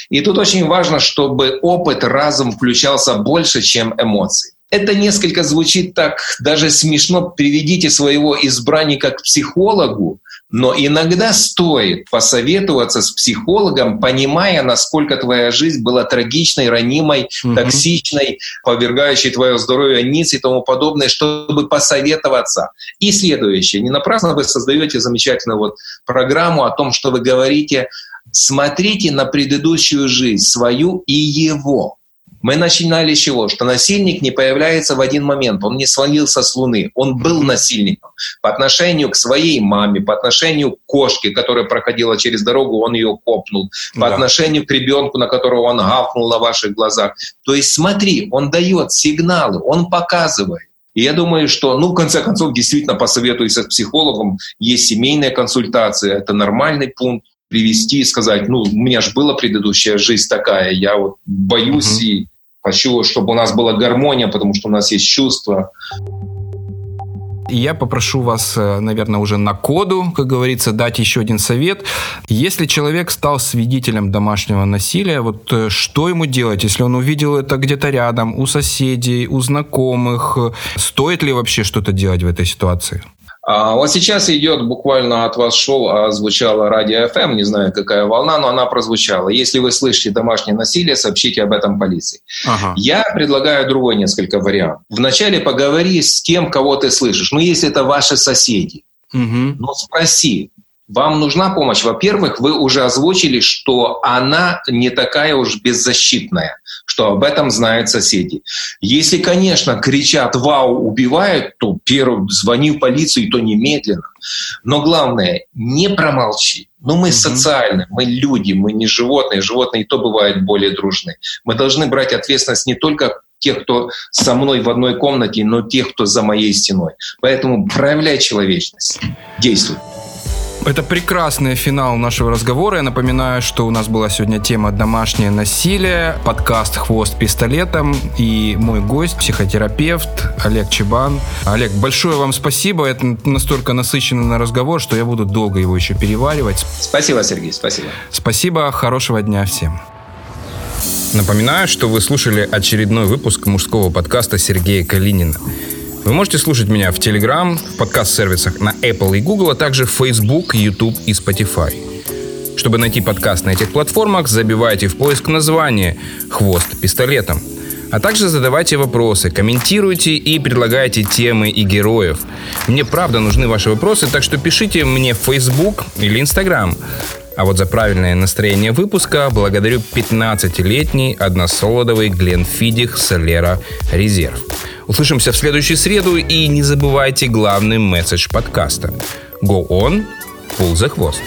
И тут очень важно, чтобы опыт разум включался больше, чем эмоции. Это несколько звучит так даже смешно. Приведите своего избранника к психологу, но иногда стоит посоветоваться с психологом, понимая, насколько твоя жизнь была трагичной, ранимой, mm-hmm. токсичной, повергающей твое здоровье ниц и тому подобное, чтобы посоветоваться. И следующее. Не напрасно вы создаете замечательную вот программу о том, что вы говорите, смотрите на предыдущую жизнь, свою и его. Мы начинали с чего? Что насильник не появляется в один момент, он не свалился с Луны, он был насильником по отношению к своей маме, по отношению к кошке, которая проходила через дорогу, он ее копнул, по да. отношению к ребенку, на которого он гавкнул на ваших глазах. То есть смотри, он дает сигналы, он показывает. И я думаю, что, ну, в конце концов, действительно посоветуйся с психологом. Есть семейная консультация, это нормальный пункт привести и сказать, ну, у меня же была предыдущая жизнь такая, я вот боюсь mm-hmm. и хочу, чтобы у нас была гармония, потому что у нас есть чувства. Я попрошу вас, э, наверное, уже на коду, как говорится, дать еще один совет. Если человек стал свидетелем домашнего насилия, вот э, что ему делать, если он увидел это где-то рядом, у соседей, у знакомых? Стоит ли вообще что-то делать в этой ситуации? А вот сейчас идет буквально от вас шоу, а звучало радио FM, не знаю, какая волна, но она прозвучала. Если вы слышите домашнее насилие, сообщите об этом полиции. Ага. Я предлагаю другой несколько вариантов. Вначале поговори с тем, кого ты слышишь. Ну, если это ваши соседи, угу. ну, спроси, вам нужна помощь. Во-первых, вы уже озвучили, что она не такая уж беззащитная, что об этом знают соседи. Если, конечно, кричат «Вау, убивают», то первым звони в полицию, и то немедленно. Но главное, не промолчи. Ну, мы mm-hmm. социальны, мы люди, мы не животные. Животные и то бывают более дружны. Мы должны брать ответственность не только тех, кто со мной в одной комнате, но тех, кто за моей стеной. Поэтому проявляй человечность. Действуй. Это прекрасный финал нашего разговора. Я напоминаю, что у нас была сегодня тема «Домашнее насилие», подкаст «Хвост пистолетом» и мой гость, психотерапевт Олег Чебан. Олег, большое вам спасибо. Это настолько насыщенный разговор, что я буду долго его еще переваривать. Спасибо, Сергей, спасибо. Спасибо, хорошего дня всем. Напоминаю, что вы слушали очередной выпуск мужского подкаста Сергея Калинина. Вы можете слушать меня в Telegram, в подкаст-сервисах на Apple и Google, а также в Facebook, YouTube и Spotify. Чтобы найти подкаст на этих платформах, забивайте в поиск название «Хвост пистолетом». А также задавайте вопросы, комментируйте и предлагайте темы и героев. Мне правда нужны ваши вопросы, так что пишите мне в Facebook или Instagram. А вот за правильное настроение выпуска благодарю 15-летний односолодовый Гленфидих Солера Резерв. Услышимся в следующую среду и не забывайте главный месседж подкаста. Go on, pull the хвост.